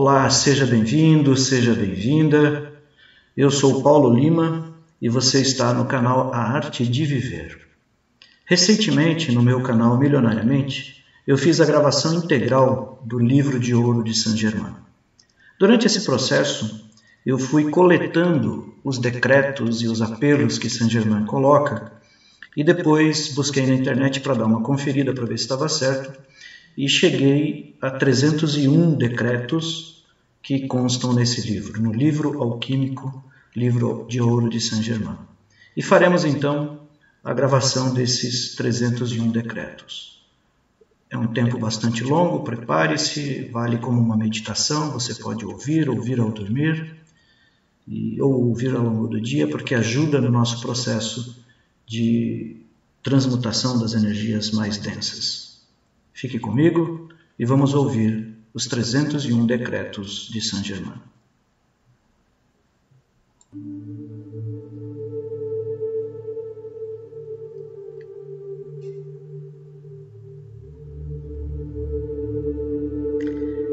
Olá, seja bem-vindo, seja bem-vinda. Eu sou Paulo Lima e você está no canal A Arte de Viver. Recentemente, no meu canal Milionariamente, eu fiz a gravação integral do livro de ouro de Saint Germain. Durante esse processo, eu fui coletando os decretos e os apelos que Saint Germain coloca e depois busquei na internet para dar uma conferida para ver se estava certo e cheguei a 301 decretos que constam nesse livro, no livro alquímico, livro de ouro de Saint Germain. E faremos então a gravação desses 301 decretos. É um tempo bastante longo, prepare-se, vale como uma meditação, você pode ouvir, ouvir ao dormir, e, ou ouvir ao longo do dia, porque ajuda no nosso processo de transmutação das energias mais densas. Fique comigo e vamos ouvir os 301 decretos de Saint Germain.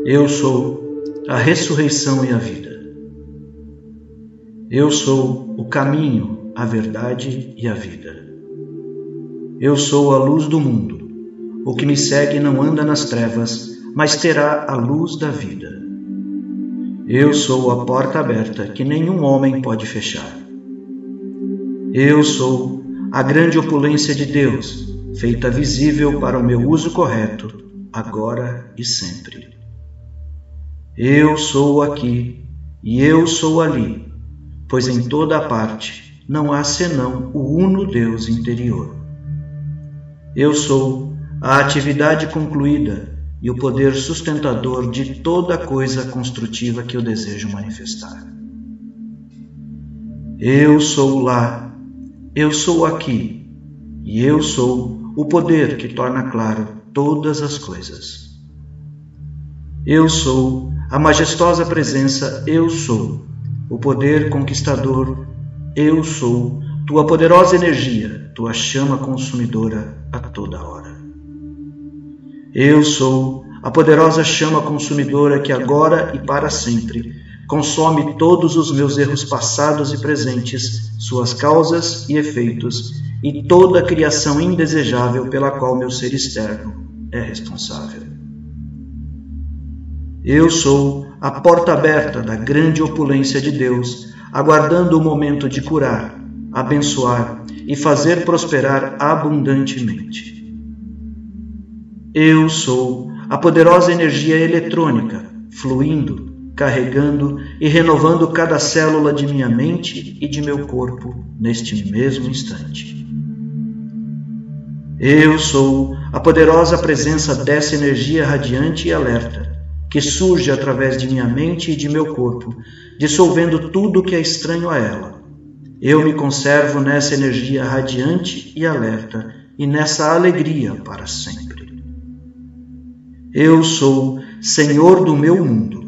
Eu sou a ressurreição e a vida. Eu sou o caminho, a verdade e a vida. Eu sou a luz do mundo. O que me segue não anda nas trevas, mas terá a luz da vida. Eu sou a porta aberta que nenhum homem pode fechar. Eu sou a grande opulência de Deus, feita visível para o meu uso correto, agora e sempre. Eu sou aqui e eu sou ali, pois em toda a parte não há senão o uno Deus interior. Eu sou a atividade concluída e o poder sustentador de toda coisa construtiva que eu desejo manifestar. Eu sou lá, eu sou aqui, e eu sou o poder que torna claro todas as coisas. Eu sou a majestosa presença, eu sou o poder conquistador, eu sou, tua poderosa energia, tua chama consumidora a toda hora. Eu sou a poderosa chama consumidora que agora e para sempre consome todos os meus erros passados e presentes, suas causas e efeitos, e toda a criação indesejável pela qual meu ser externo é responsável. Eu sou a porta aberta da grande opulência de Deus, aguardando o momento de curar, abençoar e fazer prosperar abundantemente. Eu sou a poderosa energia eletrônica, fluindo, carregando e renovando cada célula de minha mente e de meu corpo neste mesmo instante. Eu sou a poderosa presença dessa energia radiante e alerta que surge através de minha mente e de meu corpo, dissolvendo tudo que é estranho a ela. Eu me conservo nessa energia radiante e alerta e nessa alegria para sempre. Eu sou Senhor do meu mundo.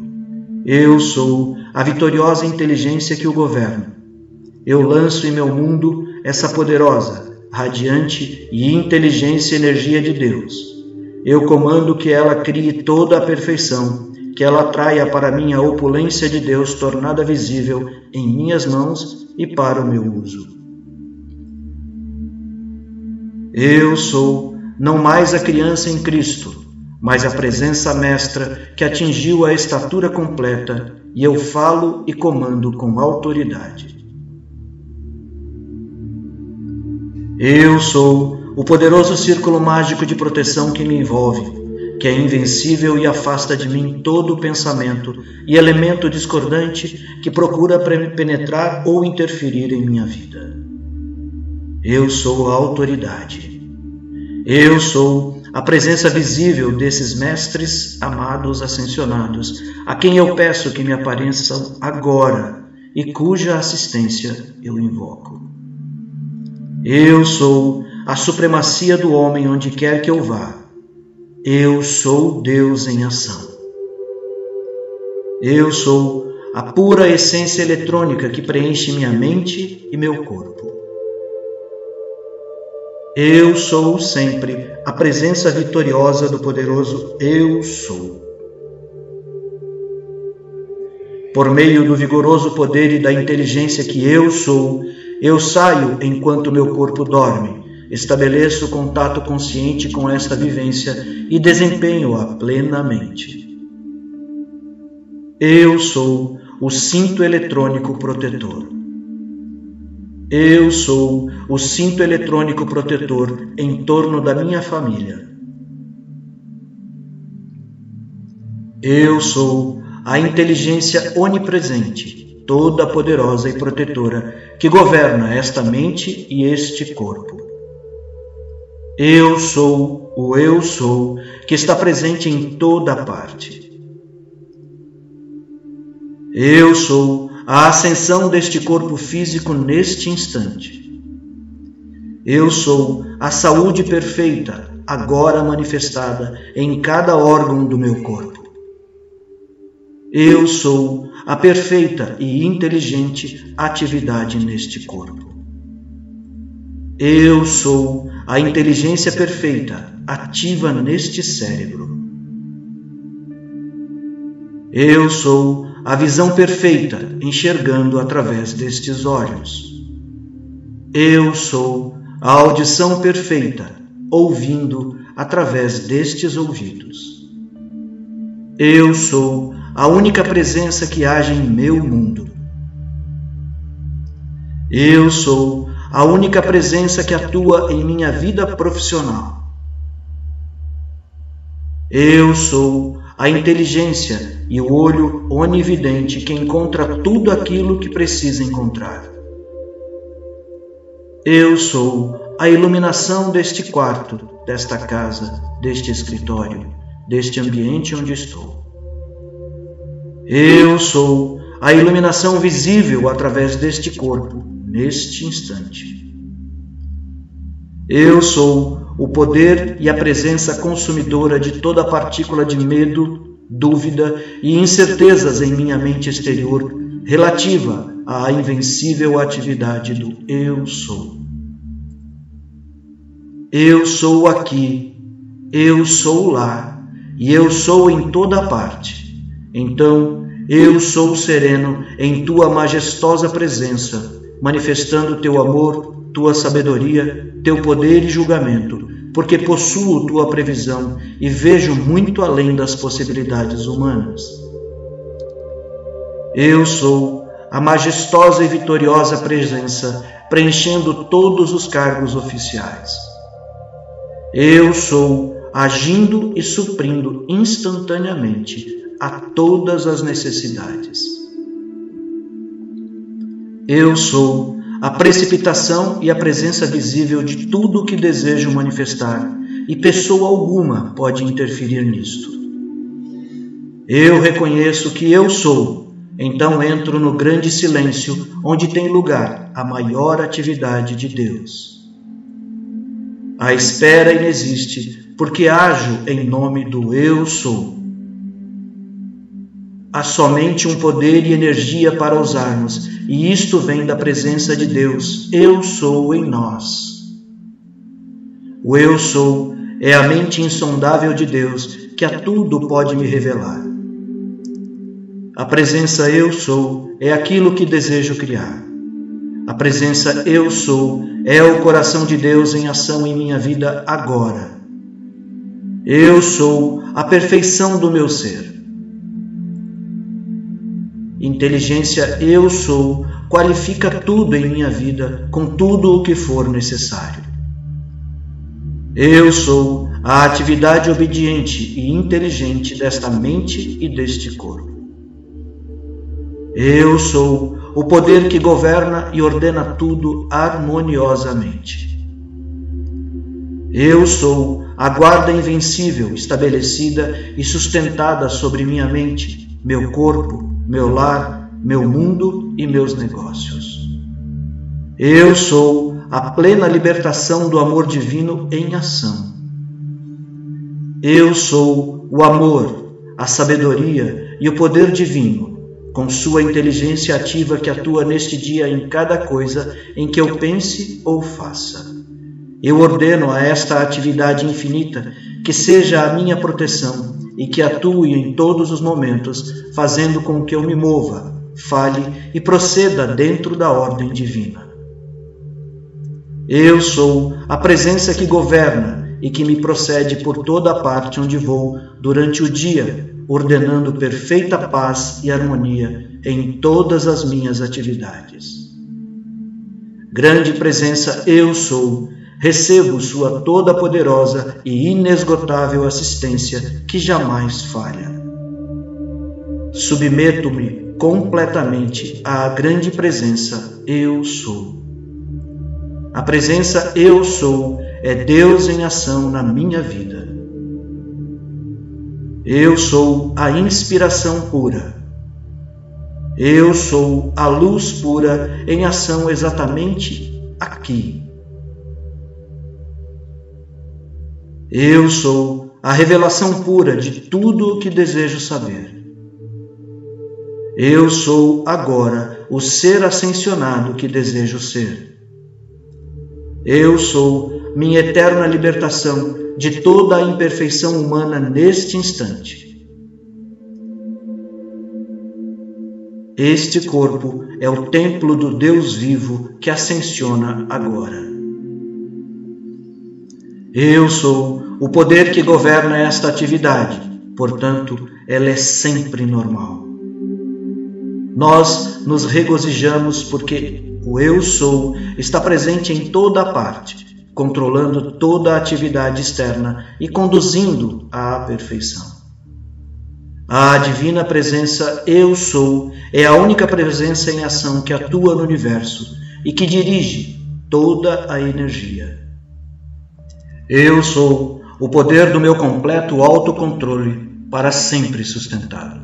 Eu sou a vitoriosa inteligência que o governa. Eu lanço em meu mundo essa poderosa, radiante e inteligência energia de Deus eu comando que ela crie toda a perfeição, que ela traia para mim a opulência de Deus tornada visível em minhas mãos e para o meu uso. Eu sou não mais a criança em Cristo, mas a presença mestra que atingiu a estatura completa, e eu falo e comando com autoridade. Eu sou o poderoso círculo mágico de proteção que me envolve, que é invencível e afasta de mim todo pensamento e elemento discordante que procura penetrar ou interferir em minha vida. Eu sou a autoridade. Eu sou a presença visível desses mestres amados ascensionados, a quem eu peço que me apareçam agora e cuja assistência eu invoco. Eu sou a supremacia do homem onde quer que eu vá. Eu sou Deus em ação. Eu sou a pura essência eletrônica que preenche minha mente e meu corpo. Eu sou sempre a presença vitoriosa do poderoso Eu sou. Por meio do vigoroso poder e da inteligência que eu sou, eu saio enquanto meu corpo dorme, estabeleço contato consciente com esta vivência e desempenho-a plenamente. Eu sou o cinto eletrônico protetor. Eu sou o cinto eletrônico protetor em torno da minha família. Eu sou a inteligência onipresente, toda poderosa e protetora que governa esta mente e este corpo. Eu sou o Eu Sou que está presente em toda parte. Eu sou a ascensão deste corpo físico neste instante. Eu sou a saúde perfeita, agora manifestada em cada órgão do meu corpo. Eu sou a perfeita e inteligente atividade neste corpo. Eu sou a inteligência perfeita ativa neste cérebro. Eu sou a visão perfeita enxergando através destes olhos. Eu sou a audição perfeita ouvindo através destes ouvidos. Eu sou a única presença que age em meu mundo. Eu sou a única presença que atua em minha vida profissional. Eu sou a inteligência e o olho onividente que encontra tudo aquilo que precisa encontrar. Eu sou a iluminação deste quarto, desta casa, deste escritório, deste ambiente onde estou. Eu sou a iluminação visível através deste corpo, neste instante. Eu sou o poder e a presença consumidora de toda partícula de medo, dúvida e incertezas em minha mente exterior relativa à invencível atividade do Eu sou. Eu sou aqui, eu sou lá e eu sou em toda parte. Então, eu sou sereno em tua majestosa presença manifestando teu amor, tua sabedoria, teu poder e julgamento, porque possuo tua previsão e vejo muito além das possibilidades humanas. Eu sou a majestosa e vitoriosa presença preenchendo todos os cargos oficiais. Eu sou agindo e suprindo instantaneamente a todas as necessidades. Eu sou a precipitação e a presença visível de tudo o que desejo manifestar, e pessoa alguma pode interferir nisto. Eu reconheço que eu sou, então entro no grande silêncio onde tem lugar a maior atividade de Deus. A espera inexiste, porque ajo em nome do Eu sou há somente um poder e energia para usarmos, e isto vem da presença de Deus. Eu sou em nós. O eu sou é a mente insondável de Deus que a tudo pode me revelar. A presença eu sou é aquilo que desejo criar. A presença eu sou é o coração de Deus em ação em minha vida agora. Eu sou a perfeição do meu ser. Inteligência eu sou qualifica tudo em minha vida com tudo o que for necessário. Eu sou a atividade obediente e inteligente desta mente e deste corpo. Eu sou o poder que governa e ordena tudo harmoniosamente. Eu sou a guarda invencível estabelecida e sustentada sobre minha mente, meu corpo, meu lar, meu mundo e meus negócios. Eu sou a plena libertação do amor divino em ação. Eu sou o amor, a sabedoria e o poder divino, com sua inteligência ativa que atua neste dia em cada coisa em que eu pense ou faça. Eu ordeno a esta atividade infinita que seja a minha proteção e que atue em todos os momentos, fazendo com que eu me mova, fale e proceda dentro da ordem divina. Eu sou a presença que governa e que me procede por toda a parte onde vou durante o dia, ordenando perfeita paz e harmonia em todas as minhas atividades. Grande presença eu sou, recebo sua toda poderosa e inesgotável assistência que jamais falha. Submeto-me completamente à grande presença eu sou. A presença eu sou é Deus em ação na minha vida. Eu sou a inspiração pura. Eu sou a luz pura em ação exatamente aqui. Eu sou a revelação pura de tudo o que desejo saber. Eu sou agora o ser ascensionado que desejo ser. Eu sou minha eterna libertação de toda a imperfeição humana neste instante. Este corpo é o templo do Deus vivo que ascensiona agora. Eu sou o poder que governa esta atividade, portanto, ela é sempre normal. Nós nos regozijamos porque o Eu Sou está presente em toda parte, controlando toda a atividade externa e conduzindo à perfeição. A divina presença Eu Sou é a única presença em ação que atua no universo e que dirige toda a energia. Eu sou o poder do meu completo autocontrole para sempre sustentado.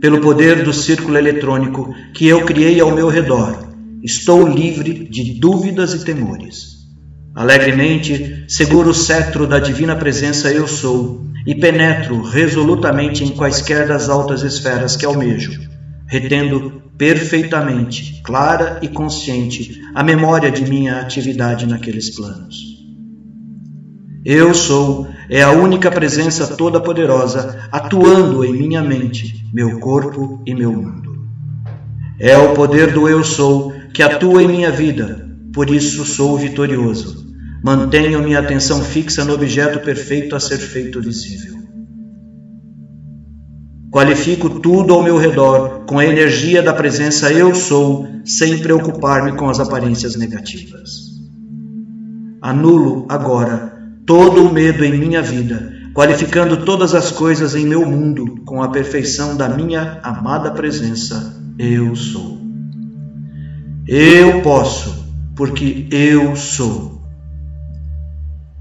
Pelo poder do círculo eletrônico que eu criei ao meu redor, estou livre de dúvidas e temores. Alegremente seguro o cetro da divina presença eu sou e penetro resolutamente em quaisquer das altas esferas que almejo, retendo perfeitamente, clara e consciente, a memória de minha atividade naqueles planos. Eu sou é a única presença toda-poderosa atuando em minha mente, meu corpo e meu mundo. É o poder do Eu Sou que atua em minha vida, por isso sou vitorioso Mantenho minha atenção fixa no objeto perfeito a ser feito visível. Qualifico tudo ao meu redor com a energia da presença Eu Sou, sem preocupar-me com as aparências negativas. Anulo agora todo o medo em minha vida, qualificando todas as coisas em meu mundo com a perfeição da minha amada presença Eu Sou. Eu posso, porque eu sou.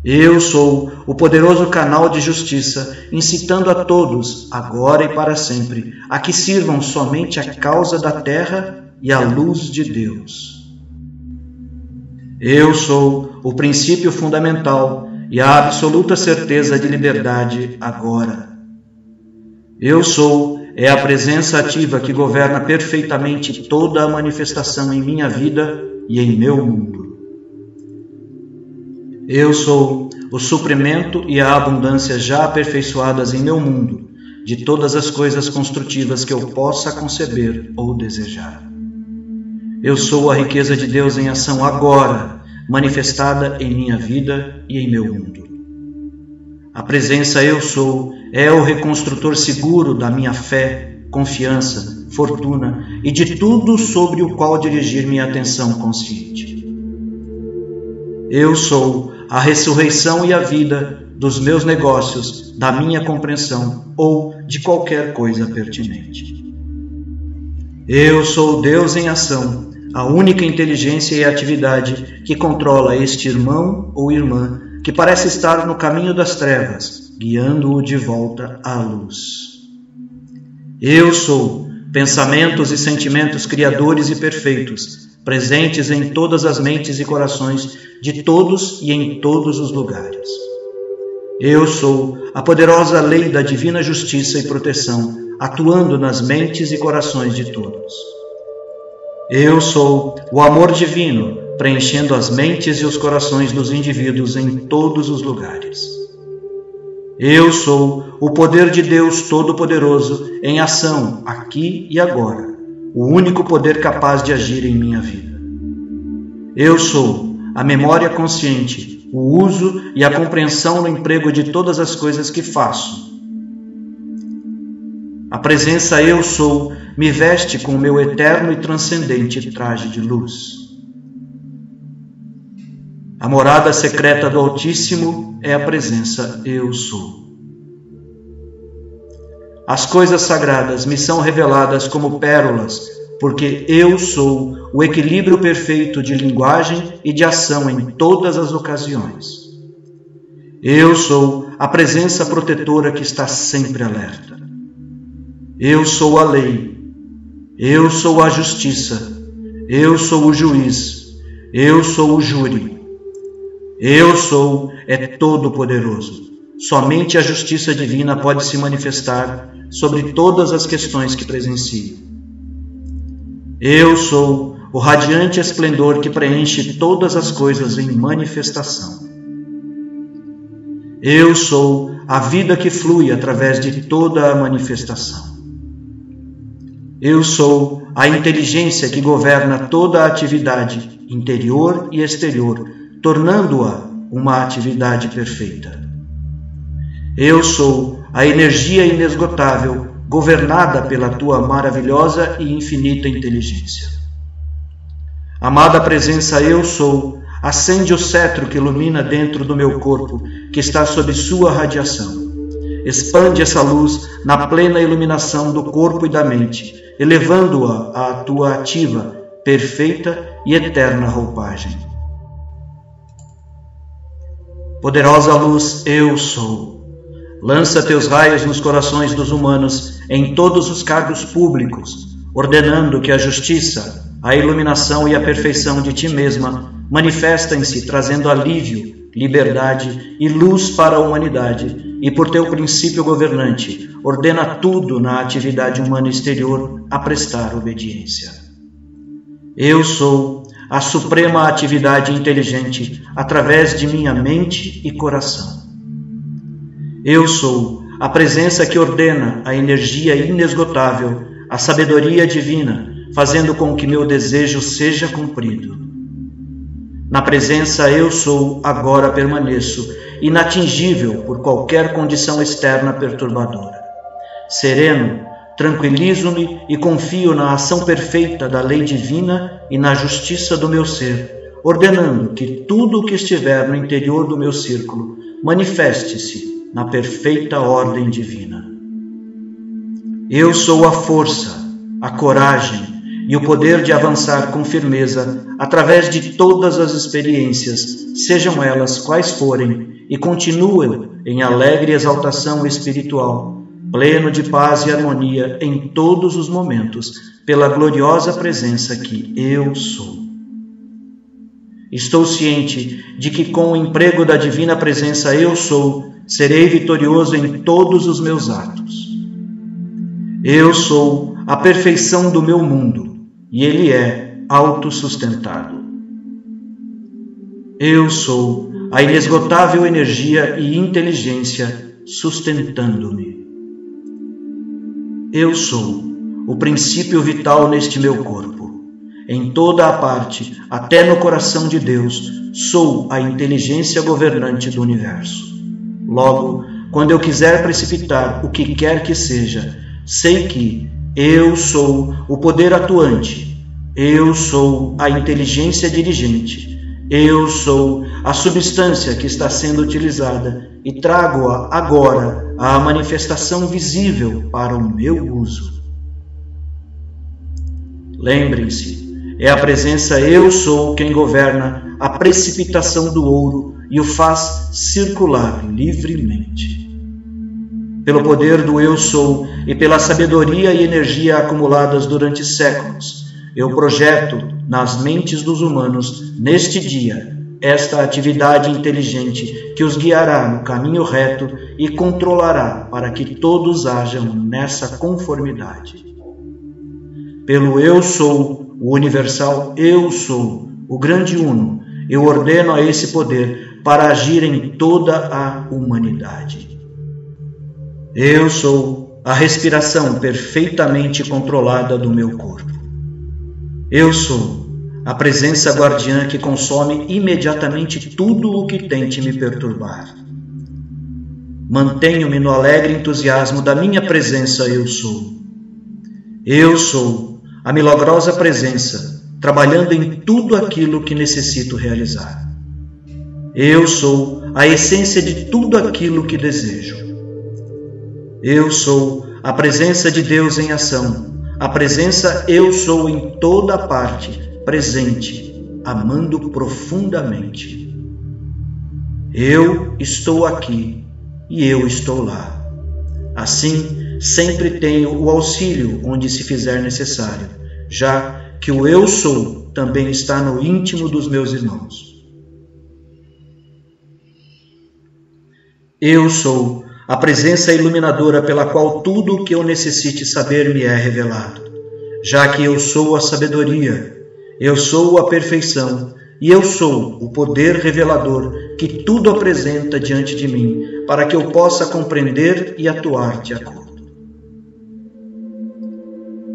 Eu sou o poderoso canal de justiça, incitando a todos, agora e para sempre, a que sirvam somente a causa da terra e a luz de Deus. Eu sou o princípio fundamental e a absoluta certeza de liberdade agora. Eu sou é a presença ativa que governa perfeitamente toda a manifestação em minha vida e em meu mundo. Eu sou o suprimento e a abundância já aperfeiçoadas em meu mundo, de todas as coisas construtivas que eu possa conceber ou desejar. Eu sou a riqueza de Deus em ação agora, manifestada em minha vida e em meu mundo. A presença Eu Sou é o reconstrutor seguro da minha fé, confiança, fortuna e de tudo sobre o qual dirigir minha atenção consciente. Eu sou a ressurreição e a vida dos meus negócios, da minha compreensão ou de qualquer coisa pertinente. Eu sou Deus em ação, a única inteligência e atividade que controla este irmão ou irmã que parece estar no caminho das trevas, guiando-o de volta à luz. Eu sou pensamentos e sentimentos criadores e perfeitos, presentes em todas as mentes e corações de todos e em todos os lugares. Eu sou a poderosa lei da divina justiça e proteção, atuando nas mentes e corações de todos. Eu sou o amor divino, preenchendo as mentes e os corações dos indivíduos em todos os lugares. Eu sou o poder de Deus Todo-Poderoso em ação aqui e agora, o único poder capaz de agir em minha vida. Eu sou a memória consciente, o uso e a compreensão no emprego de todas as coisas que faço. A presença Eu Sou me veste com o meu eterno e transcendente traje de luz. A morada secreta do Altíssimo é a presença Eu Sou. As coisas sagradas me são reveladas como pérolas, porque eu sou o equilíbrio perfeito de linguagem e de ação em todas as ocasiões. Eu sou a presença protetora que está sempre alerta. Eu sou a lei. Eu sou a justiça. Eu sou o juiz. Eu sou o júri. Eu sou é todo-poderoso. Somente a justiça divina pode se manifestar sobre todas as questões que presencio. Eu sou o radiante esplendor que preenche todas as coisas em manifestação. Eu sou a vida que flui através de toda a manifestação. Eu sou a inteligência que governa toda a atividade interior e exterior tornando-a uma atividade perfeita. Eu sou a energia inesgotável governada pela tua maravilhosa e infinita inteligência. Amada presença, eu sou, acende o cetro que ilumina dentro do meu corpo, que está sob sua radiação. Expande essa luz na plena iluminação do corpo e da mente, elevando-a à tua ativa, perfeita e eterna roupagem. Poderosa luz, eu sou. Lança teus raios nos corações dos humanos em todos os cargos públicos, ordenando que a justiça, a iluminação e a perfeição de ti mesma manifestem-se, trazendo alívio, liberdade e luz para a humanidade, e por teu princípio governante, ordena tudo na atividade humana exterior a prestar obediência. Eu sou a suprema atividade inteligente através de minha mente e coração. Eu sou a presença que ordena a energia inesgotável, a sabedoria divina, fazendo com que meu desejo seja cumprido. Na presença eu sou, agora permaneço, inatingível por qualquer condição externa perturbadora. Sereno, Tranquilizo-me e confio na ação perfeita da lei divina e na justiça do meu ser, ordenando que tudo o que estiver no interior do meu círculo manifeste-se na perfeita ordem divina. Eu sou a força, a coragem e o poder de avançar com firmeza através de todas as experiências, sejam elas quais forem, e continuem em alegre exaltação espiritual pleno de paz e harmonia em todos os momentos, pela gloriosa presença que eu sou. Estou ciente de que, com o emprego da divina presença eu sou, serei vitorioso em todos os meus atos. Eu sou a perfeição do meu mundo e ele é autossustentado. Eu sou a inesgotável energia e inteligência sustentando-me. Eu sou o princípio vital neste meu corpo. Em toda a parte, até no coração de Deus, sou a inteligência governante do universo. Logo, quando eu quiser precipitar o que quer que seja, sei que eu sou o poder atuante, eu sou a inteligência dirigente, eu sou a substância que está sendo utilizada e trago-a agora à manifestação visível para o meu uso. Lembrem-se, é a presença Eu Sou quem governa a precipitação do ouro e o faz circular livremente. Pelo poder do Eu Sou e pela sabedoria e energia acumuladas durante séculos, eu projeto nas mentes dos humanos, neste dia, esta atividade inteligente que os guiará no caminho reto e controlará para que todos hajam nessa conformidade. Pelo Eu Sou, o universal Eu Sou, o grande Uno, eu ordeno a esse poder para agir em toda a humanidade. Eu sou a respiração perfeitamente controlada do meu corpo. Eu sou a presença guardiã que consome imediatamente tudo o que tente me perturbar. Mantenho-me no alegre entusiasmo da minha presença, eu sou. Eu sou a milagrosa presença, trabalhando em tudo aquilo que necessito realizar. Eu sou a essência de tudo aquilo que desejo. Eu sou a presença de Deus em ação, a presença eu sou em toda parte, presente, amando profundamente. Eu estou aqui e eu estou lá. Assim, sempre tenho o auxílio onde se fizer necessário, já que o eu sou também está no íntimo dos meus irmãos. Eu sou a presença iluminadora pela qual tudo o que eu necessite saber me é revelado, já que eu sou a sabedoria, eu sou a perfeição e eu sou o poder revelador que tudo apresenta diante de mim, para que eu possa compreender e atuar de acordo.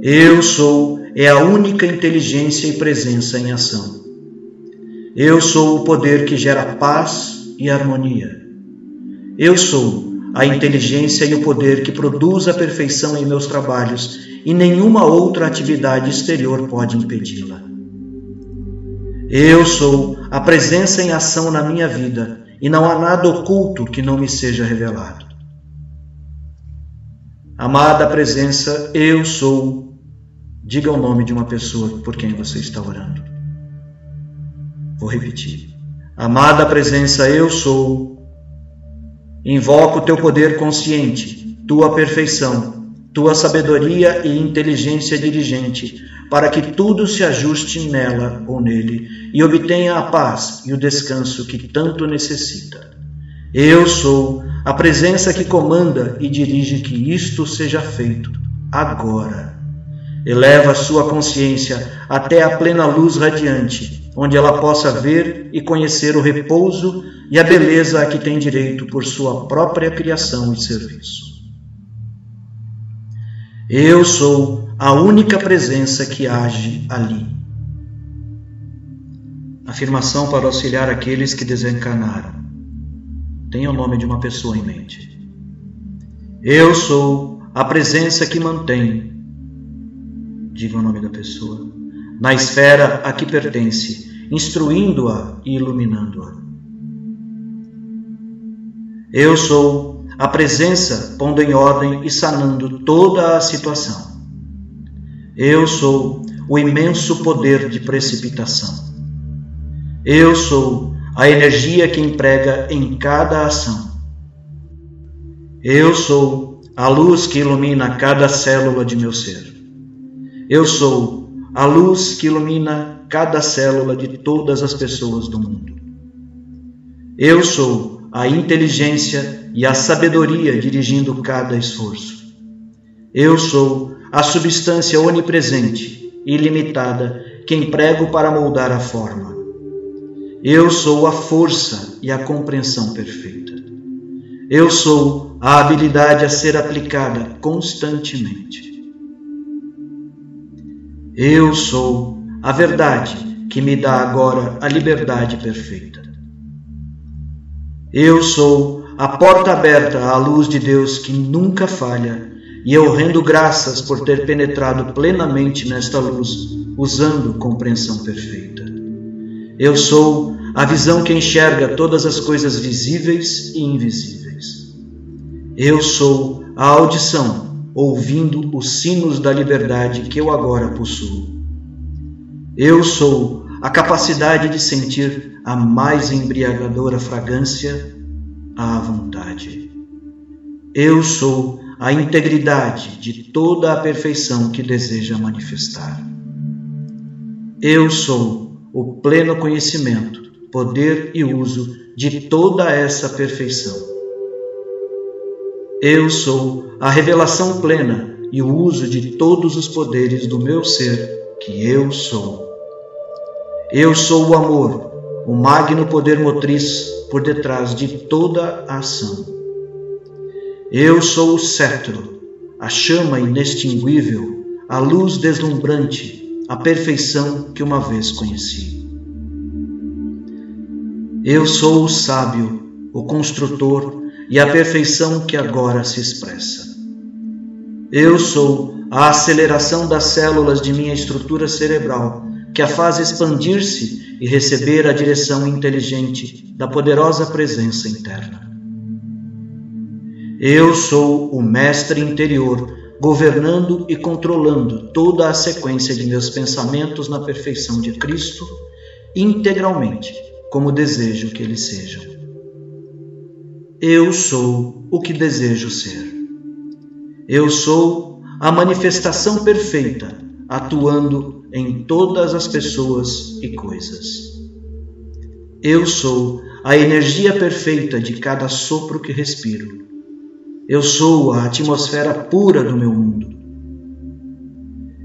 Eu sou é a única inteligência e presença em ação. Eu sou o poder que gera paz e harmonia. Eu sou a inteligência e o poder que produz a perfeição em meus trabalhos, e nenhuma outra atividade exterior pode impedi-la. Eu sou a presença em ação na minha vida e não há nada oculto que não me seja revelado. Amada presença, eu sou. Diga o nome de uma pessoa por quem você está orando. Vou repetir. Amada presença, eu sou. Invoco o teu poder consciente, tua perfeição, tua sabedoria e inteligência dirigente para que tudo se ajuste nela ou nele e obtenha a paz e o descanso que tanto necessita. Eu sou a presença que comanda e dirige que isto seja feito agora. Eleva sua consciência até a plena luz radiante, onde ela possa ver e conhecer o repouso e a beleza a que tem direito por sua própria criação e serviço. Eu sou a única presença que age ali. Afirmação para auxiliar aqueles que desencarnaram. Tenha o nome de uma pessoa em mente. Eu sou a presença que mantém. Diga o nome da pessoa. Na esfera a que pertence, instruindo-a e iluminando-a. Eu sou a presença pondo em ordem e sanando toda a situação. Eu sou o imenso poder de precipitação. Eu sou a energia que emprega em cada ação. Eu sou a luz que ilumina cada célula de meu ser. Eu sou a luz que ilumina cada célula de todas as pessoas do mundo. Eu sou a inteligência e a sabedoria dirigindo cada esforço. Eu sou a substância onipresente, ilimitada, que emprego para moldar a forma. Eu sou a força e a compreensão perfeita. Eu sou a habilidade a ser aplicada constantemente. Eu sou a verdade que me dá agora a liberdade perfeita. Eu sou a porta aberta à luz de Deus que nunca falha e eu rendo graças por ter penetrado plenamente nesta luz, usando compreensão perfeita. Eu sou a visão que enxerga todas as coisas visíveis e invisíveis. Eu sou a audição, ouvindo os sinos da liberdade que eu agora possuo. Eu sou a capacidade de sentir a mais embriagadora fragrância à vontade. Eu sou a integridade de toda a perfeição que deseja manifestar. Eu sou o pleno conhecimento, poder e uso de toda essa perfeição. Eu sou a revelação plena e o uso de todos os poderes do meu ser, que eu sou. Eu sou o amor, o magno poder motriz por detrás de toda a ação. Eu sou o cetro, a chama inextinguível, a luz deslumbrante, a perfeição que uma vez conheci. Eu sou o sábio, o construtor e a perfeição que agora se expressa. Eu sou a aceleração das células de minha estrutura cerebral, que a faz expandir-se e receber a direção inteligente da poderosa presença interna. Eu sou o mestre interior, governando e controlando toda a sequência de meus pensamentos na perfeição de Cristo, integralmente, como desejo que eles sejam. Eu sou o que desejo ser. Eu sou a manifestação perfeita, atuando em todas as pessoas e coisas. Eu sou a energia perfeita de cada sopro que respiro. Eu sou a atmosfera pura do meu mundo.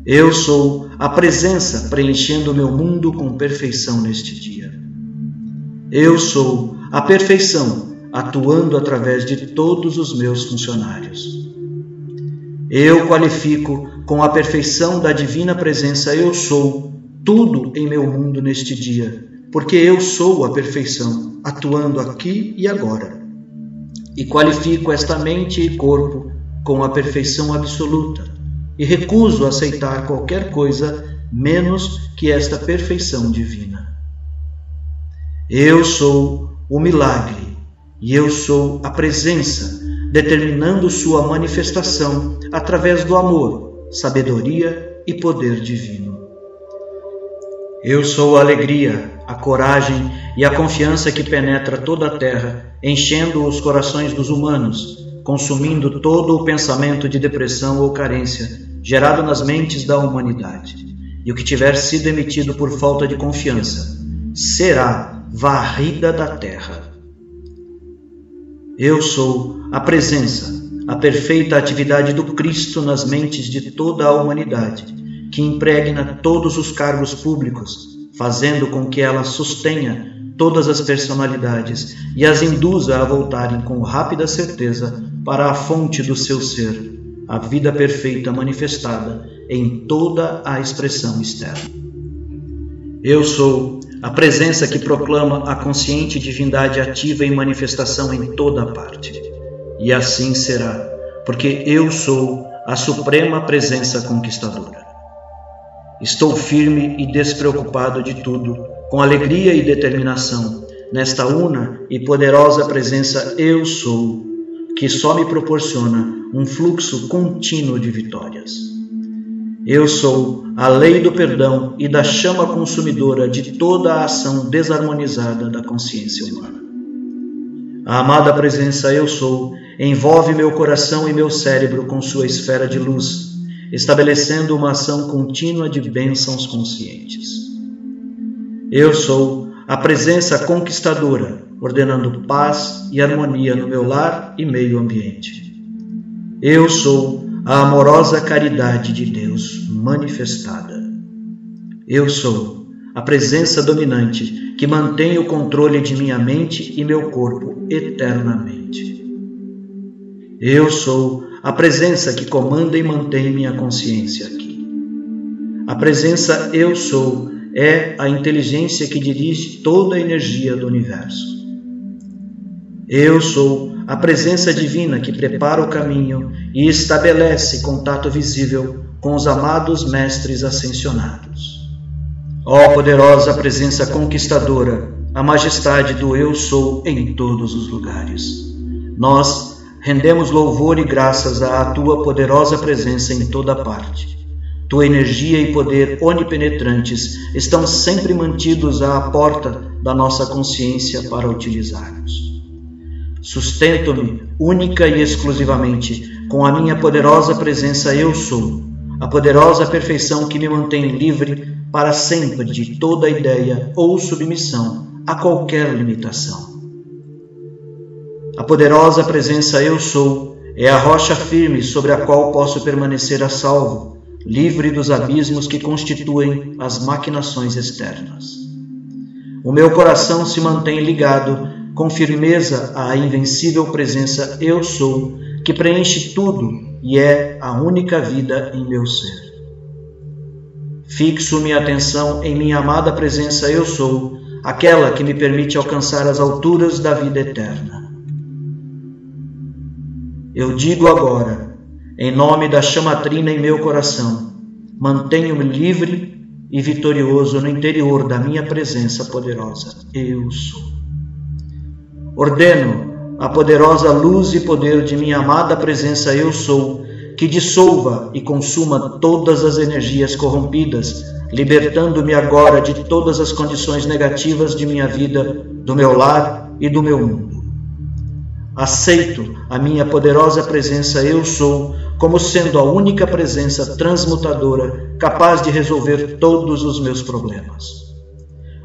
Eu sou a presença preenchendo o meu mundo com perfeição neste dia. Eu sou a perfeição atuando através de todos os meus funcionários. Eu qualifico com a perfeição da divina presença eu sou tudo em meu mundo neste dia, porque eu sou a perfeição, atuando aqui e agora. E qualifico esta mente e corpo com a perfeição absoluta, e recuso aceitar qualquer coisa menos que esta perfeição divina. Eu sou o milagre, e eu sou a presença determinando sua manifestação através do amor, sabedoria e poder divino. Eu sou a alegria, a coragem e a confiança que penetra toda a terra, enchendo os corações dos humanos, consumindo todo o pensamento de depressão ou carência gerado nas mentes da humanidade. E o que tiver sido emitido por falta de confiança será varrida da terra. Eu sou a presença, a perfeita atividade do Cristo nas mentes de toda a humanidade, que impregna todos os cargos públicos, fazendo com que ela sustenha todas as personalidades e as induza a voltarem com rápida certeza para a fonte do seu ser, a vida perfeita manifestada em toda a expressão externa. Eu sou a presença que proclama a consciente divindade ativa em manifestação em toda parte. E assim será, porque eu sou a suprema presença conquistadora. Estou firme e despreocupado de tudo, com alegria e determinação, nesta una e poderosa presença eu sou, que só me proporciona um fluxo contínuo de vitórias. Eu sou a lei do perdão e da chama consumidora de toda a ação desarmonizada da consciência humana. A amada presença Eu Sou envolve meu coração e meu cérebro com sua esfera de luz, estabelecendo uma ação contínua de bênçãos conscientes. Eu sou a presença conquistadora, ordenando paz e harmonia no meu lar e meio ambiente. Eu sou a amorosa caridade de Deus manifestada. Eu sou a presença dominante que mantém o controle de minha mente e meu corpo eternamente. Eu sou a presença que comanda e mantém minha consciência aqui. A presença Eu Sou é a inteligência que dirige toda a energia do universo. Eu sou a presença divina que prepara o caminho e estabelece contato visível com os amados mestres ascensionados. Ó poderosa presença conquistadora, a majestade do Eu Sou em todos os lugares. Nós rendemos louvor e graças à tua poderosa presença em toda parte. Tua energia e poder onipenetrantes estão sempre mantidos à porta da nossa consciência para utilizarmos. Sustento-me única e exclusivamente com a minha poderosa presença Eu Sou, a poderosa perfeição que me mantém livre para sempre de toda ideia ou submissão a qualquer limitação. A poderosa presença Eu Sou é a rocha firme sobre a qual posso permanecer a salvo, livre dos abismos que constituem as maquinações externas. O meu coração se mantém ligado com firmeza à invencível presença Eu Sou, que preenche tudo e é a única vida em meu ser. Fixo minha atenção em minha amada presença Eu Sou, aquela que me permite alcançar as alturas da vida eterna. Eu digo agora, em nome da chamatrina em meu coração, mantenho-me livre e vitorioso no interior da minha presença poderosa. Eu sou. Ordeno a poderosa luz e poder de minha amada presença Eu sou, que dissolva e consuma todas as energias corrompidas, libertando-me agora de todas as condições negativas de minha vida, do meu lar e do meu mundo. Aceito a minha poderosa presença Eu sou como sendo a única presença transmutadora capaz de resolver todos os meus problemas.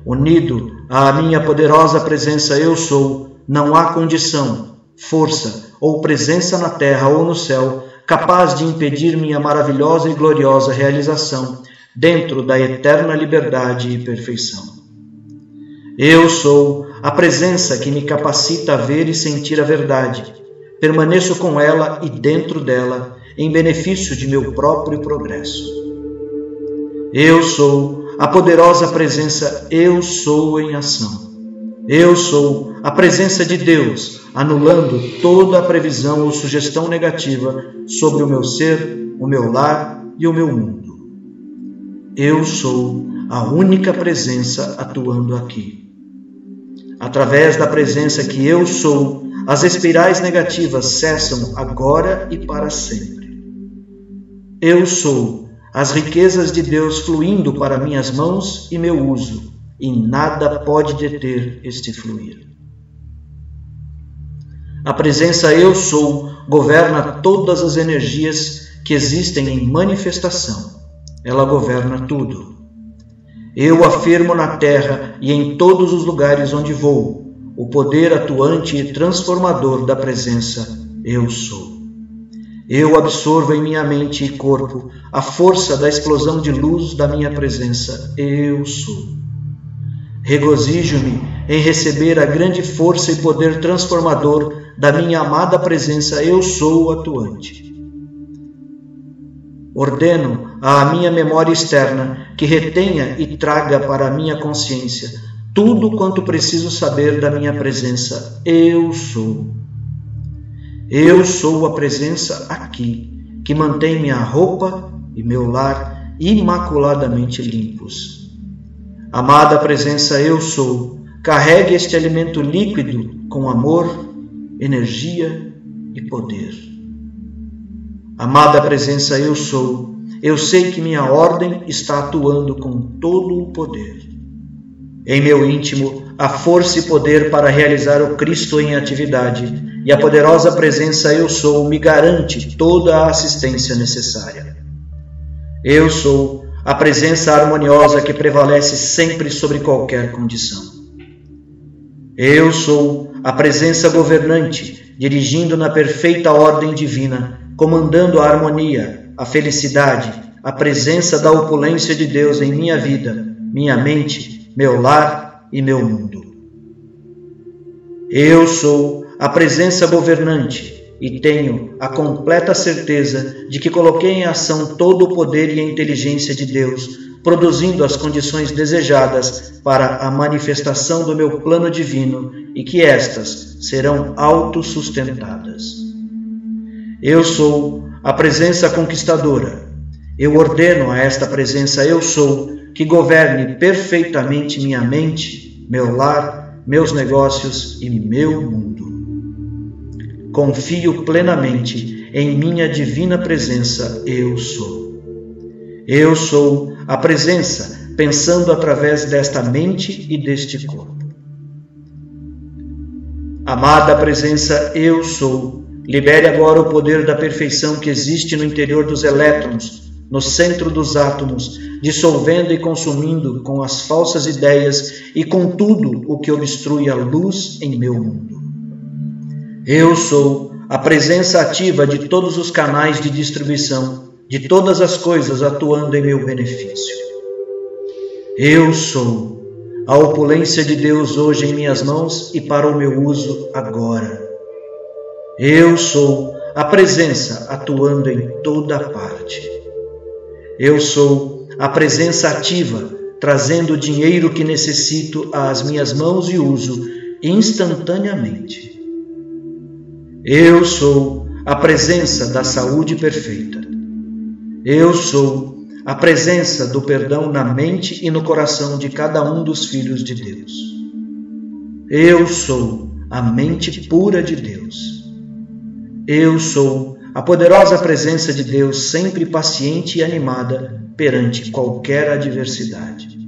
Unido à minha poderosa presença Eu Sou, não há condição, força ou presença na terra ou no céu capaz de impedir minha maravilhosa e gloriosa realização dentro da eterna liberdade e perfeição. Eu sou a presença que me capacita a ver e sentir a verdade. Permaneço com ela e dentro dela em benefício de meu próprio progresso. Eu sou a poderosa presença Eu sou em ação. Eu sou a presença de Deus, anulando toda a previsão ou sugestão negativa sobre o meu ser, o meu lar e o meu mundo. Eu sou a única presença atuando aqui. Através da presença que eu sou, as espirais negativas cessam agora e para sempre. Eu sou as riquezas de Deus fluindo para minhas mãos e meu uso, e nada pode deter este fluir. A presença Eu Sou governa todas as energias que existem em manifestação. Ela governa tudo. Eu afirmo na terra e em todos os lugares onde vou o poder atuante e transformador da presença Eu Sou. Eu absorvo em minha mente e corpo a força da explosão de luz da minha presença. Eu sou. Regozijo-me em receber a grande força e poder transformador da minha amada presença. Eu sou atuante. Ordeno à minha memória externa que retenha e traga para a minha consciência tudo quanto preciso saber da minha presença. Eu sou. Eu sou a presença aqui, que mantém minha roupa e meu lar imaculadamente limpos. Amada presença, eu sou. Carregue este alimento líquido com amor, energia e poder. Amada presença, eu sou. Eu sei que minha ordem está atuando com todo o poder. Em meu íntimo, a força e poder para realizar o Cristo em atividade e a poderosa presença Eu Sou me garante toda a assistência necessária. Eu sou a presença harmoniosa que prevalece sempre sobre qualquer condição. Eu sou a presença governante, dirigindo na perfeita ordem divina, comandando a harmonia, a felicidade, a presença da opulência de Deus em minha vida, minha mente, meu lar e meu mundo. Eu sou a presença governante e tenho a completa certeza de que coloquei em ação todo o poder e a inteligência de Deus, produzindo as condições desejadas para a manifestação do meu plano divino e que estas serão autossustentadas. Eu sou a presença conquistadora. Eu ordeno a esta presença Eu sou que governe perfeitamente minha mente, meu lar, meus negócios e meu mundo. Confio plenamente em minha divina presença, eu sou. Eu sou a presença pensando através desta mente e deste corpo. Amada presença, eu sou. Libere agora o poder da perfeição que existe no interior dos elétrons, no centro dos átomos, dissolvendo e consumindo com as falsas ideias e com tudo o que obstrui a luz em meu mundo. Eu sou a presença ativa de todos os canais de distribuição, de todas as coisas atuando em meu benefício. Eu sou a opulência de Deus hoje em minhas mãos e para o meu uso agora. Eu sou a presença atuando em toda parte. Eu sou a presença ativa, trazendo o dinheiro que necessito às minhas mãos e uso instantaneamente. Eu sou a presença da saúde perfeita. Eu sou a presença do perdão na mente e no coração de cada um dos filhos de Deus. Eu sou a mente pura de Deus. Eu sou a poderosa presença de Deus, sempre paciente e animada perante qualquer adversidade.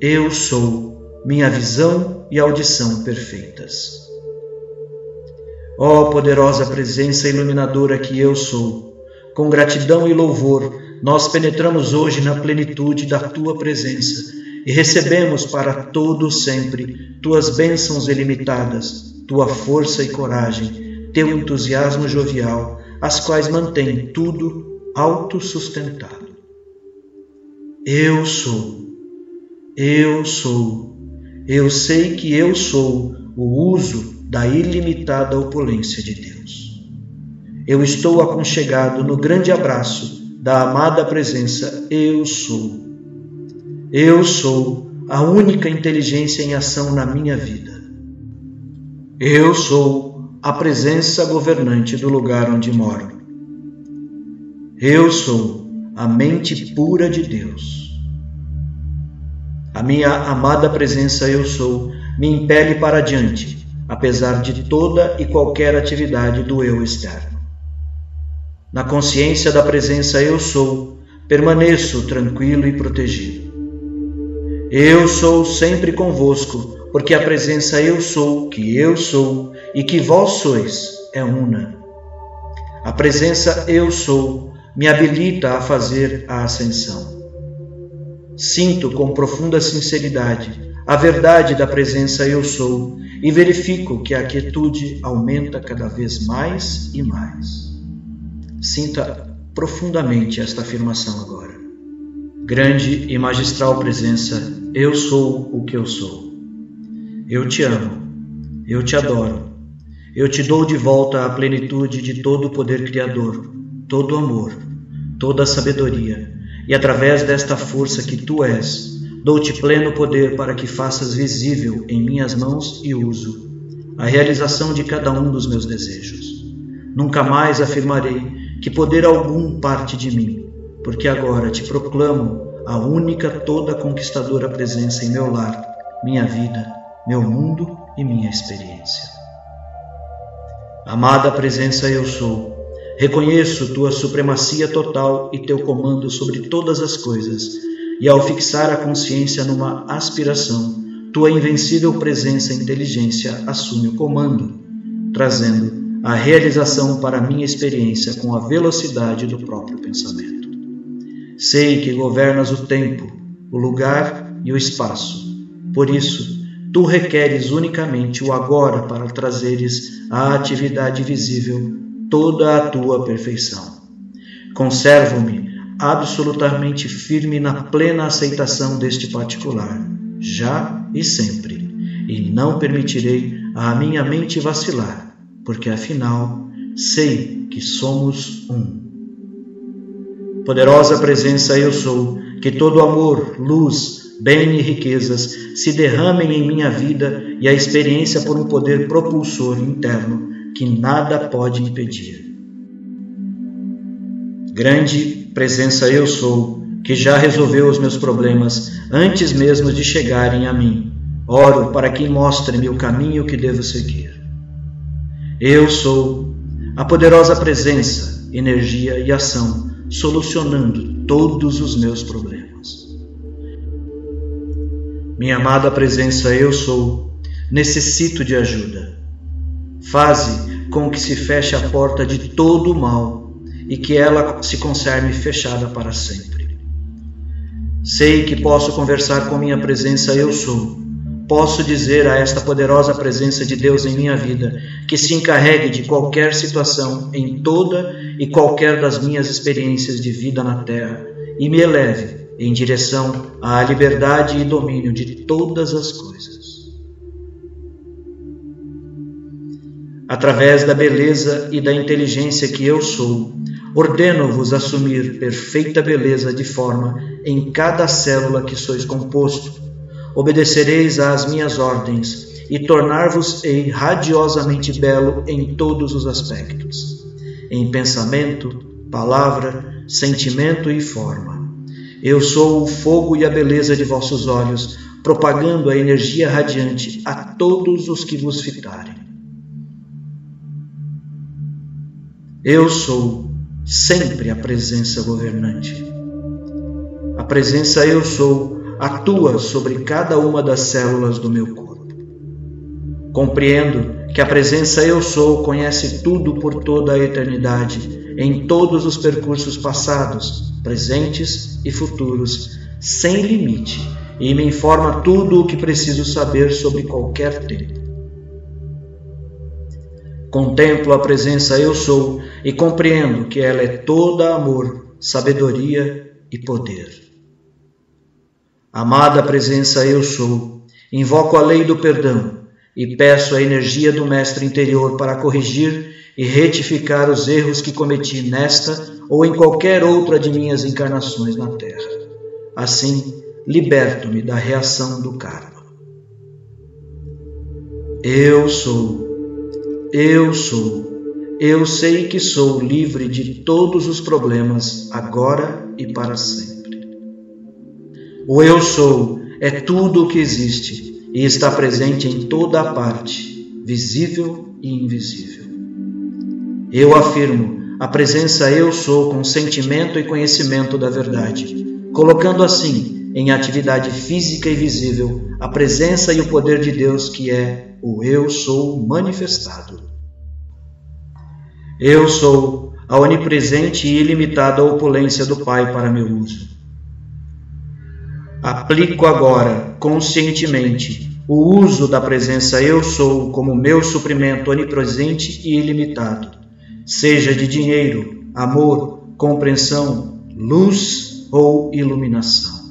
Eu sou minha visão e audição perfeitas. Ó oh, poderosa presença iluminadora que eu sou, com gratidão e louvor, nós penetramos hoje na plenitude da tua presença e recebemos para todo sempre tuas bênçãos ilimitadas, tua força e coragem, teu entusiasmo jovial, as quais mantêm tudo autossustentado. Eu sou, eu sou, eu sei que eu sou o uso da ilimitada opulência de Deus. Eu estou aconchegado no grande abraço da amada presença Eu sou. Eu sou a única inteligência em ação na minha vida. Eu sou a presença governante do lugar onde moro. Eu sou a mente pura de Deus. A minha amada presença Eu sou me impele para diante, apesar de toda e qualquer atividade do eu externo. Na consciência da presença eu sou, permaneço tranquilo e protegido. Eu sou sempre convosco, porque a presença eu sou, que eu sou e que vós sois, é una. A presença eu sou me habilita a fazer a ascensão. Sinto com profunda sinceridade a verdade da presença eu sou e verifico que a quietude aumenta cada vez mais e mais. Sinta profundamente esta afirmação agora. Grande e magistral presença, eu sou o que eu sou. Eu te amo, eu te adoro, eu te dou de volta a plenitude de todo o poder criador, todo o amor, toda a sabedoria, e através desta força que tu és, dou-te pleno poder para que faças visível em minhas mãos e uso a realização de cada um dos meus desejos. Nunca mais afirmarei que poder algum parte de mim, porque agora te proclamo a única toda conquistadora presença em meu lar, minha vida, meu mundo e minha experiência. Amada presença eu sou, reconheço tua supremacia total e teu comando sobre todas as coisas, e ao fixar a consciência numa aspiração, tua invencível presença e inteligência assume o comando, trazendo a realização para minha experiência com a velocidade do próprio pensamento. Sei que governas o tempo, o lugar e o espaço. Por isso, tu requeres unicamente o agora para trazeres à atividade visível toda a tua perfeição. Conservo-me absolutamente firme na plena aceitação deste particular, já e sempre, e não permitirei à minha mente vacilar porque afinal sei que somos um. Poderosa presença eu sou, que todo amor, luz, bem e riquezas se derramem em minha vida e a experiência por um poder propulsor interno que nada pode impedir. Grande presença eu sou, que já resolveu os meus problemas antes mesmo de chegarem a mim. Oro para que mostre-me o caminho que devo seguir. Eu sou a poderosa presença, energia e ação solucionando todos os meus problemas. Minha amada presença, eu sou, necessito de ajuda. Faze com que se feche a porta de todo o mal e que ela se conserve fechada para sempre. Sei que posso conversar com minha presença, eu sou posso dizer a esta poderosa presença de Deus em minha vida que se encarregue de qualquer situação em toda e qualquer das minhas experiências de vida na Terra e me eleve em direção à liberdade e domínio de todas as coisas. Através da beleza e da inteligência que eu sou, ordeno-vos assumir perfeita beleza de forma em cada célula que sois composto. Obedecereis às minhas ordens e tornar-vos-ei radiosamente belo em todos os aspectos, em pensamento, palavra, sentimento e forma. Eu sou o fogo e a beleza de vossos olhos, propagando a energia radiante a todos os que vos fitarem. Eu sou sempre a presença governante. A presença eu sou atua sobre cada uma das células do meu corpo. Compreendo que a presença eu sou conhece tudo por toda a eternidade, em todos os percursos passados, presentes e futuros, sem limite, e me informa tudo o que preciso saber sobre qualquer tempo. Contemplo a presença eu sou e compreendo que ela é toda amor, sabedoria e poder. Amada presença eu sou, invoco a lei do perdão e peço a energia do mestre interior para corrigir e retificar os erros que cometi nesta ou em qualquer outra de minhas encarnações na Terra. Assim, liberto-me da reação do karma. Eu sou eu sou. Eu sei que sou livre de todos os problemas, agora e para sempre. O eu sou é tudo o que existe e está presente em toda a parte, visível e invisível. Eu afirmo a presença eu sou com sentimento e conhecimento da verdade, colocando assim em atividade física e visível a presença e o poder de Deus que é o Eu sou manifestado. Eu sou a onipresente e ilimitada opulência do Pai para meu uso. Aplico agora, conscientemente, o uso da presença Eu sou como meu suprimento onipresente e ilimitado, seja de dinheiro, amor, compreensão, luz ou iluminação.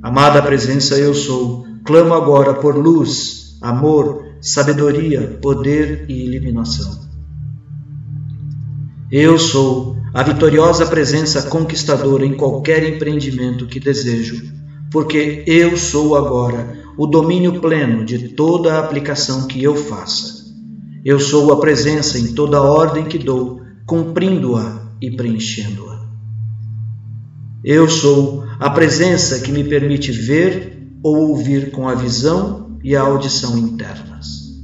Amada presença eu sou, clamo agora por luz, amor, sabedoria, poder e iluminação. Eu sou a vitoriosa presença conquistadora em qualquer empreendimento que desejo, porque eu sou agora o domínio pleno de toda a aplicação que eu faça. Eu sou a presença em toda a ordem que dou, cumprindo-a e preenchendo-a. Eu sou a presença que me permite ver ou ouvir com a visão e a audição internas.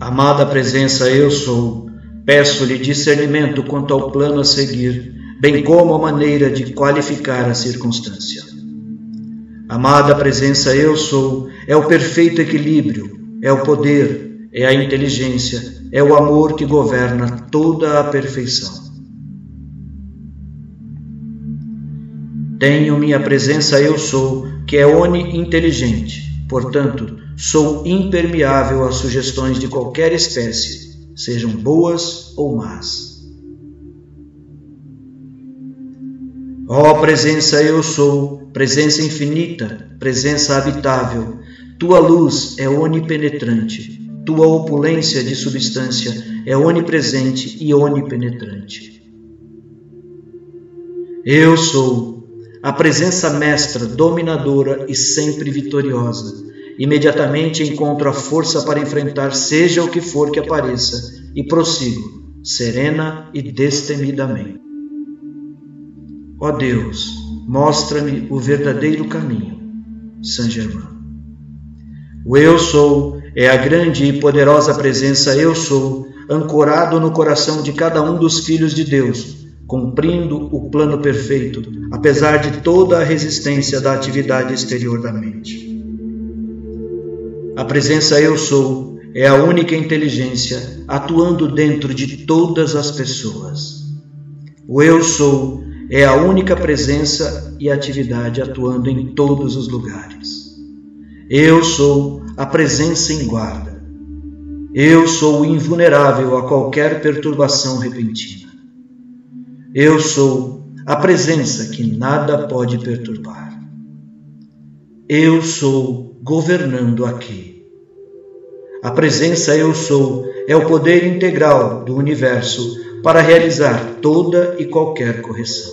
Amada presença, eu sou. Peço-lhe discernimento quanto ao plano a seguir, bem como a maneira de qualificar a circunstância. Amada presença, eu sou, é o perfeito equilíbrio, é o poder, é a inteligência, é o amor que governa toda a perfeição. Tenho minha presença eu sou, que é oni-inteligente. Portanto, sou impermeável às sugestões de qualquer espécie, sejam boas ou más. Ó oh, presença eu sou, presença infinita, presença habitável, tua luz é onipenetrante, tua opulência de substância é onipresente e onipenetrante. Eu sou, a presença mestra, dominadora e sempre vitoriosa. Imediatamente encontro a força para enfrentar seja o que for que apareça e prossigo, serena e destemidamente. Ó Deus, mostra-me o verdadeiro caminho. Saint Germain. O Eu Sou é a grande e poderosa presença Eu Sou, ancorado no coração de cada um dos filhos de Deus, cumprindo o plano perfeito, apesar de toda a resistência da atividade exterior da mente. A presença Eu Sou é a única inteligência atuando dentro de todas as pessoas. O Eu Sou é a única presença e atividade atuando em todos os lugares. Eu sou a presença em guarda. Eu sou invulnerável a qualquer perturbação repentina. Eu sou a presença que nada pode perturbar. Eu sou governando aqui. A presença Eu Sou é o poder integral do universo para realizar toda e qualquer correção.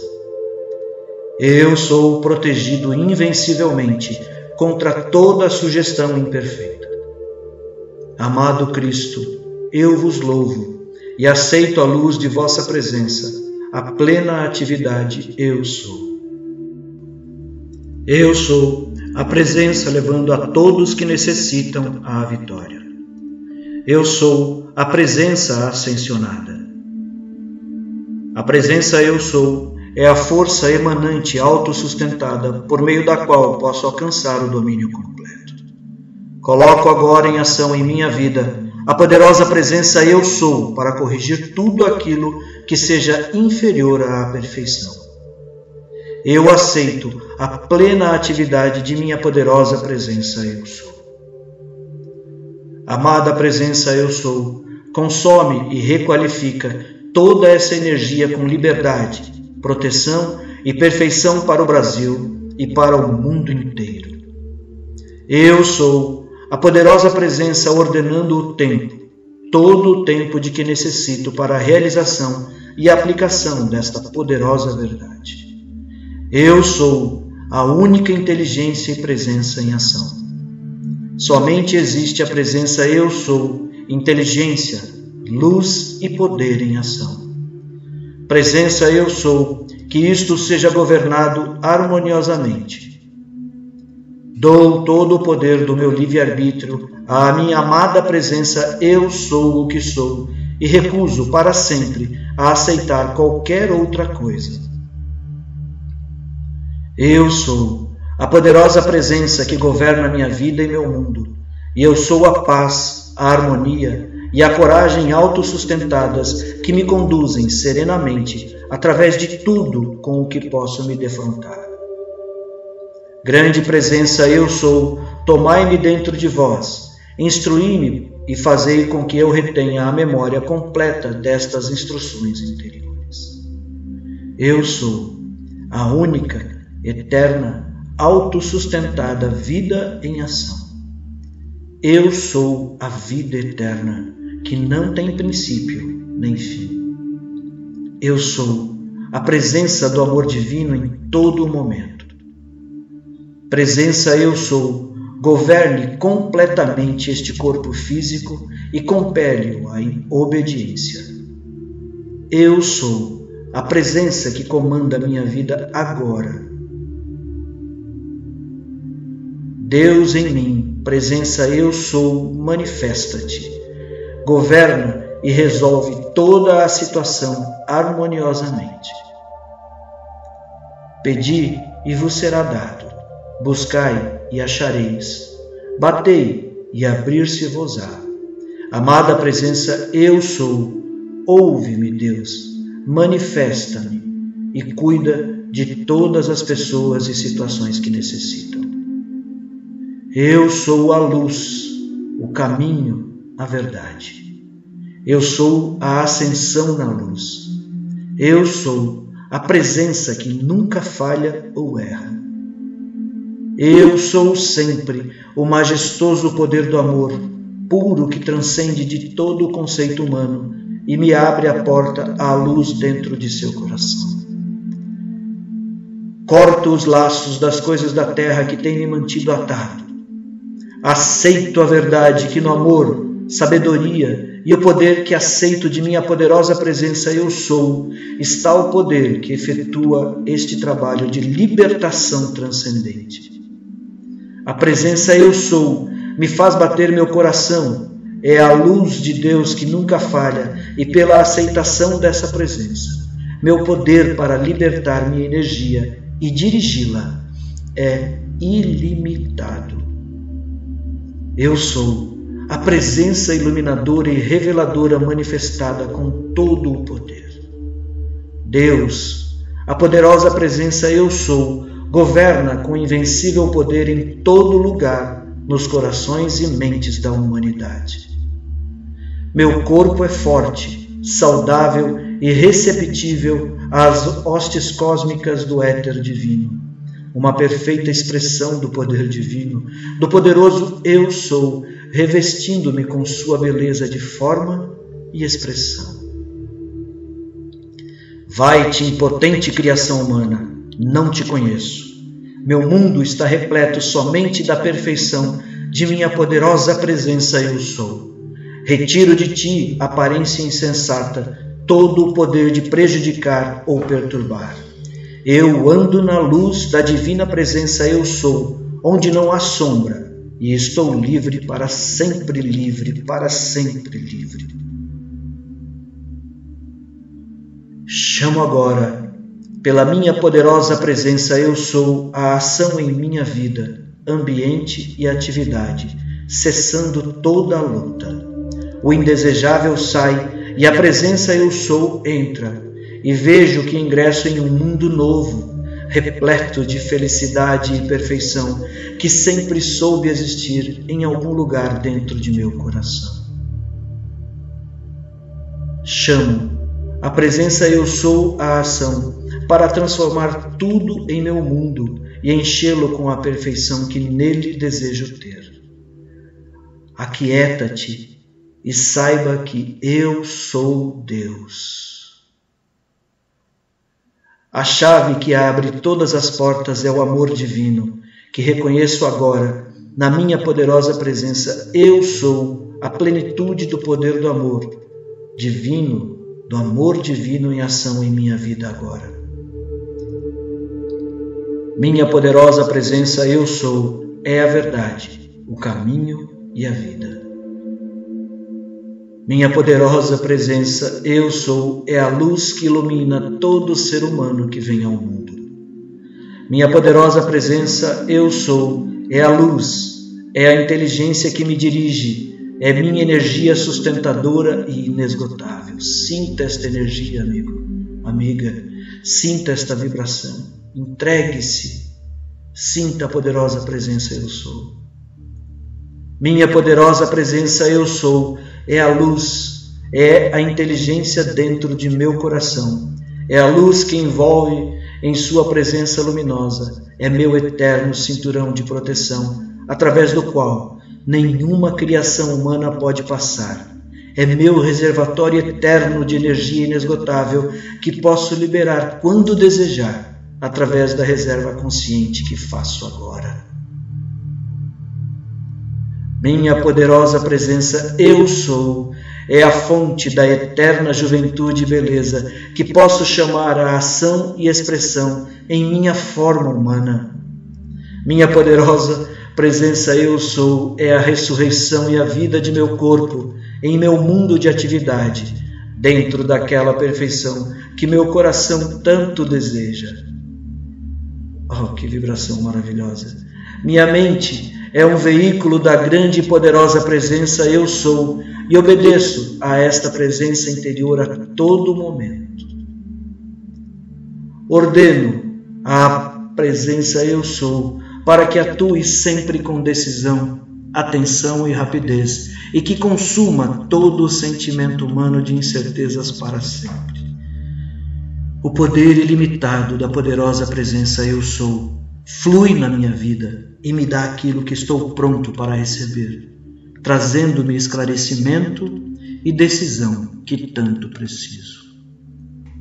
Eu sou protegido invencivelmente contra toda sugestão imperfeita. Amado Cristo, eu vos louvo e aceito a luz de vossa presença, a plena atividade eu sou. Eu sou a presença levando a todos que necessitam a vitória. Eu sou a presença ascensionada. A presença eu sou é a força emanante autossustentada por meio da qual posso alcançar o domínio completo. Coloco agora em ação em minha vida a poderosa presença eu sou para corrigir tudo aquilo que seja inferior à perfeição. Eu aceito a plena atividade de minha poderosa presença eu sou. Amada presença eu sou, consome e requalifica toda essa energia com liberdade, proteção e perfeição para o Brasil e para o mundo inteiro. Eu sou a poderosa presença ordenando o tempo, todo o tempo de que necessito para a realização e aplicação desta poderosa verdade. Eu sou a única inteligência e presença em ação. Somente existe a presença Eu Sou, inteligência, luz e poder em ação. Presença Eu Sou, que isto seja governado harmoniosamente. Dou todo o poder do meu livre-arbítrio à minha amada presença Eu Sou o que sou e recuso para sempre a aceitar qualquer outra coisa. Eu sou a poderosa presença que governa minha vida e meu mundo, e eu sou a paz, a harmonia e a coragem autossustentadas que me conduzem serenamente através de tudo com o que posso me defrontar. Grande presença eu sou, tomai-me dentro de vós, instruí-me e fazei com que eu retenha a memória completa destas instruções interiores. Eu sou a única, eterna autossustentada vida em ação. Eu sou a vida eterna, que não tem princípio nem fim. Eu sou a presença do amor divino em todo o momento. Presença eu sou, governe completamente este corpo físico e compele-o à obediência. Eu sou a presença que comanda minha vida agora Deus em mim, presença eu sou, manifesta-te. Governa e resolve toda a situação harmoniosamente. Pedi e vos será dado. Buscai e achareis. Batei e abrir-se-vos-á. Amada presença, eu sou. Ouve-me, Deus. Manifesta-me e cuida de todas as pessoas e situações que necessitam. Eu sou a luz, o caminho, a verdade. Eu sou a ascensão na luz. Eu sou a presença que nunca falha ou erra. Eu sou sempre o majestoso poder do amor, puro que transcende de todo o conceito humano e me abre a porta à luz dentro de seu coração. Corto os laços das coisas da terra que têm me mantido atado Aceito a verdade que no amor, sabedoria e o poder que aceito de minha poderosa presença eu sou, está o poder que efetua este trabalho de libertação transcendente. A presença eu sou me faz bater meu coração, é a luz de Deus que nunca falha, e pela aceitação dessa presença, meu poder para libertar minha energia e dirigi-la é ilimitado. Eu sou a presença iluminadora e reveladora manifestada com todo o poder. Deus, a poderosa presença Eu Sou, governa com invencível poder em todo lugar, nos corações e mentes da humanidade. Meu corpo é forte, saudável e receptível às hostes cósmicas do éter divino uma perfeita expressão do poder divino, do poderoso Eu Sou, revestindo-me com sua beleza de forma e expressão. Vai-te, impotente criação humana, não te conheço. Meu mundo está repleto somente da perfeição de minha poderosa presença eu sou. Retiro de ti, aparência insensata, todo o poder de prejudicar ou perturbar. Eu ando na luz da divina presença eu sou, onde não há sombra, e estou livre para sempre livre, para sempre livre. Chamo agora, pela minha poderosa presença eu sou, a ação em minha vida, ambiente e atividade, cessando toda a luta. O indesejável sai e a presença eu sou entra, e vejo que ingresso em um mundo novo, repleto de felicidade e perfeição, que sempre soube existir em algum lugar dentro de meu coração. Chamo a presença eu sou a ação para transformar tudo em meu mundo e enchê-lo com a perfeição que nele desejo ter. Aquieta-te e saiba que eu sou Deus. A chave que abre todas as portas é o amor divino, que reconheço agora, na minha poderosa presença. Eu sou a plenitude do poder do amor divino, do amor divino em ação em minha vida agora. Minha poderosa presença, eu sou, é a verdade, o caminho e a vida. Minha poderosa presença, eu sou, é a luz que ilumina todo ser humano que vem ao mundo. Minha poderosa presença, eu sou, é a luz, é a inteligência que me dirige, é minha energia sustentadora e inesgotável. Sinta esta energia, amigo, amiga, sinta esta vibração, entregue-se, sinta a poderosa presença, eu sou. Minha poderosa presença, eu sou é a luz, é a inteligência dentro de meu coração, é a luz que envolve em Sua presença luminosa, é meu eterno cinturão de proteção, através do qual nenhuma criação humana pode passar. É meu reservatório eterno de energia inesgotável que posso liberar quando desejar, através da reserva consciente que faço agora. Minha poderosa presença, eu sou, é a fonte da eterna juventude e beleza que posso chamar a ação e expressão em minha forma humana. Minha poderosa presença, eu sou, é a ressurreição e a vida de meu corpo em meu mundo de atividade, dentro daquela perfeição que meu coração tanto deseja. Oh, que vibração maravilhosa! Minha mente é um veículo da grande e poderosa presença Eu Sou e obedeço a esta presença interior a todo momento. Ordeno a presença Eu Sou para que atue sempre com decisão, atenção e rapidez e que consuma todo o sentimento humano de incertezas para sempre. O poder ilimitado da poderosa presença Eu Sou flui na minha vida e me dá aquilo que estou pronto para receber, trazendo-me esclarecimento e decisão que tanto preciso.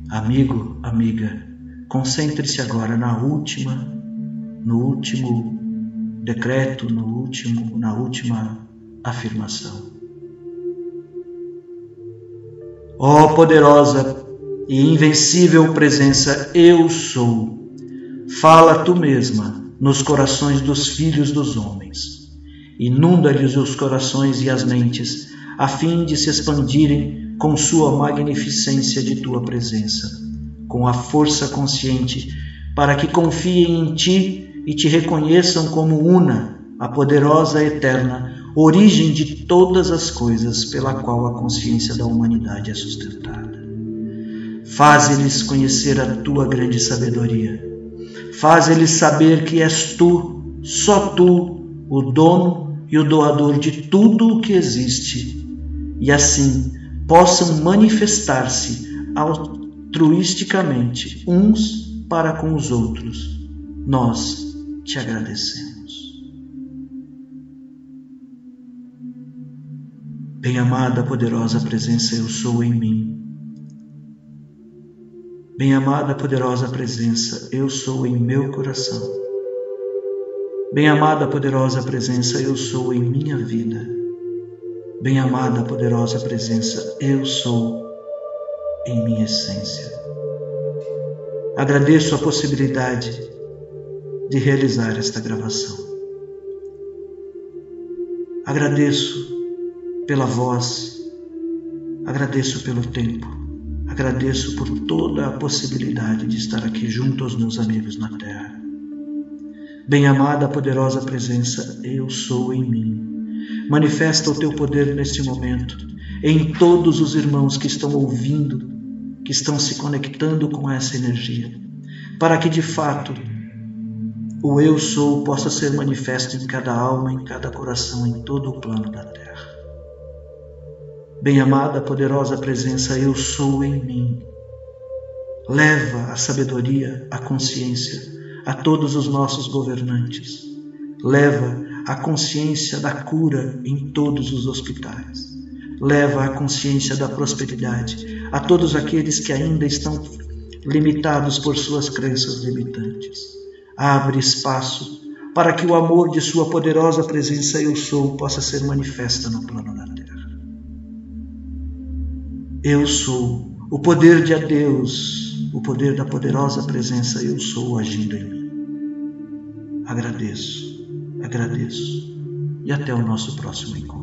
Amigo, amiga, concentre-se agora na última, no último decreto, no último, na última afirmação. Ó oh, poderosa e invencível presença, eu sou Fala tu mesma nos corações dos filhos dos homens. Inunda-lhes os corações e as mentes, a fim de se expandirem com sua magnificência de tua presença, com a força consciente, para que confiem em ti e te reconheçam como una, a poderosa eterna origem de todas as coisas pela qual a consciência da humanidade é sustentada. Faze-lhes conhecer a tua grande sabedoria Faz eles saber que és tu, só tu, o dono e o doador de tudo o que existe, e assim possam manifestar-se altruisticamente uns para com os outros. Nós te agradecemos. Bem-amada, poderosa presença, eu sou em mim. Bem-amada, poderosa presença, eu sou em meu coração. Bem-amada, poderosa presença, eu sou em minha vida. Bem-amada, poderosa presença, eu sou em minha essência. Agradeço a possibilidade de realizar esta gravação. Agradeço pela voz, agradeço pelo tempo Agradeço por toda a possibilidade de estar aqui junto aos meus amigos na terra. Bem-amada, poderosa presença, eu sou em mim. Manifesta o teu poder neste momento, em todos os irmãos que estão ouvindo, que estão se conectando com essa energia, para que de fato o eu sou possa ser manifesto em cada alma, em cada coração, em todo o plano da terra. Bem-amada, poderosa presença, eu sou em mim. Leva a sabedoria, a consciência a todos os nossos governantes. Leva a consciência da cura em todos os hospitais. Leva a consciência da prosperidade a todos aqueles que ainda estão limitados por suas crenças limitantes. Abre espaço para que o amor de Sua poderosa presença Eu Sou possa ser manifesta no plano da. Eu sou o poder de Deus, o poder da poderosa presença Eu sou agindo em mim. Agradeço, agradeço e até o nosso próximo encontro.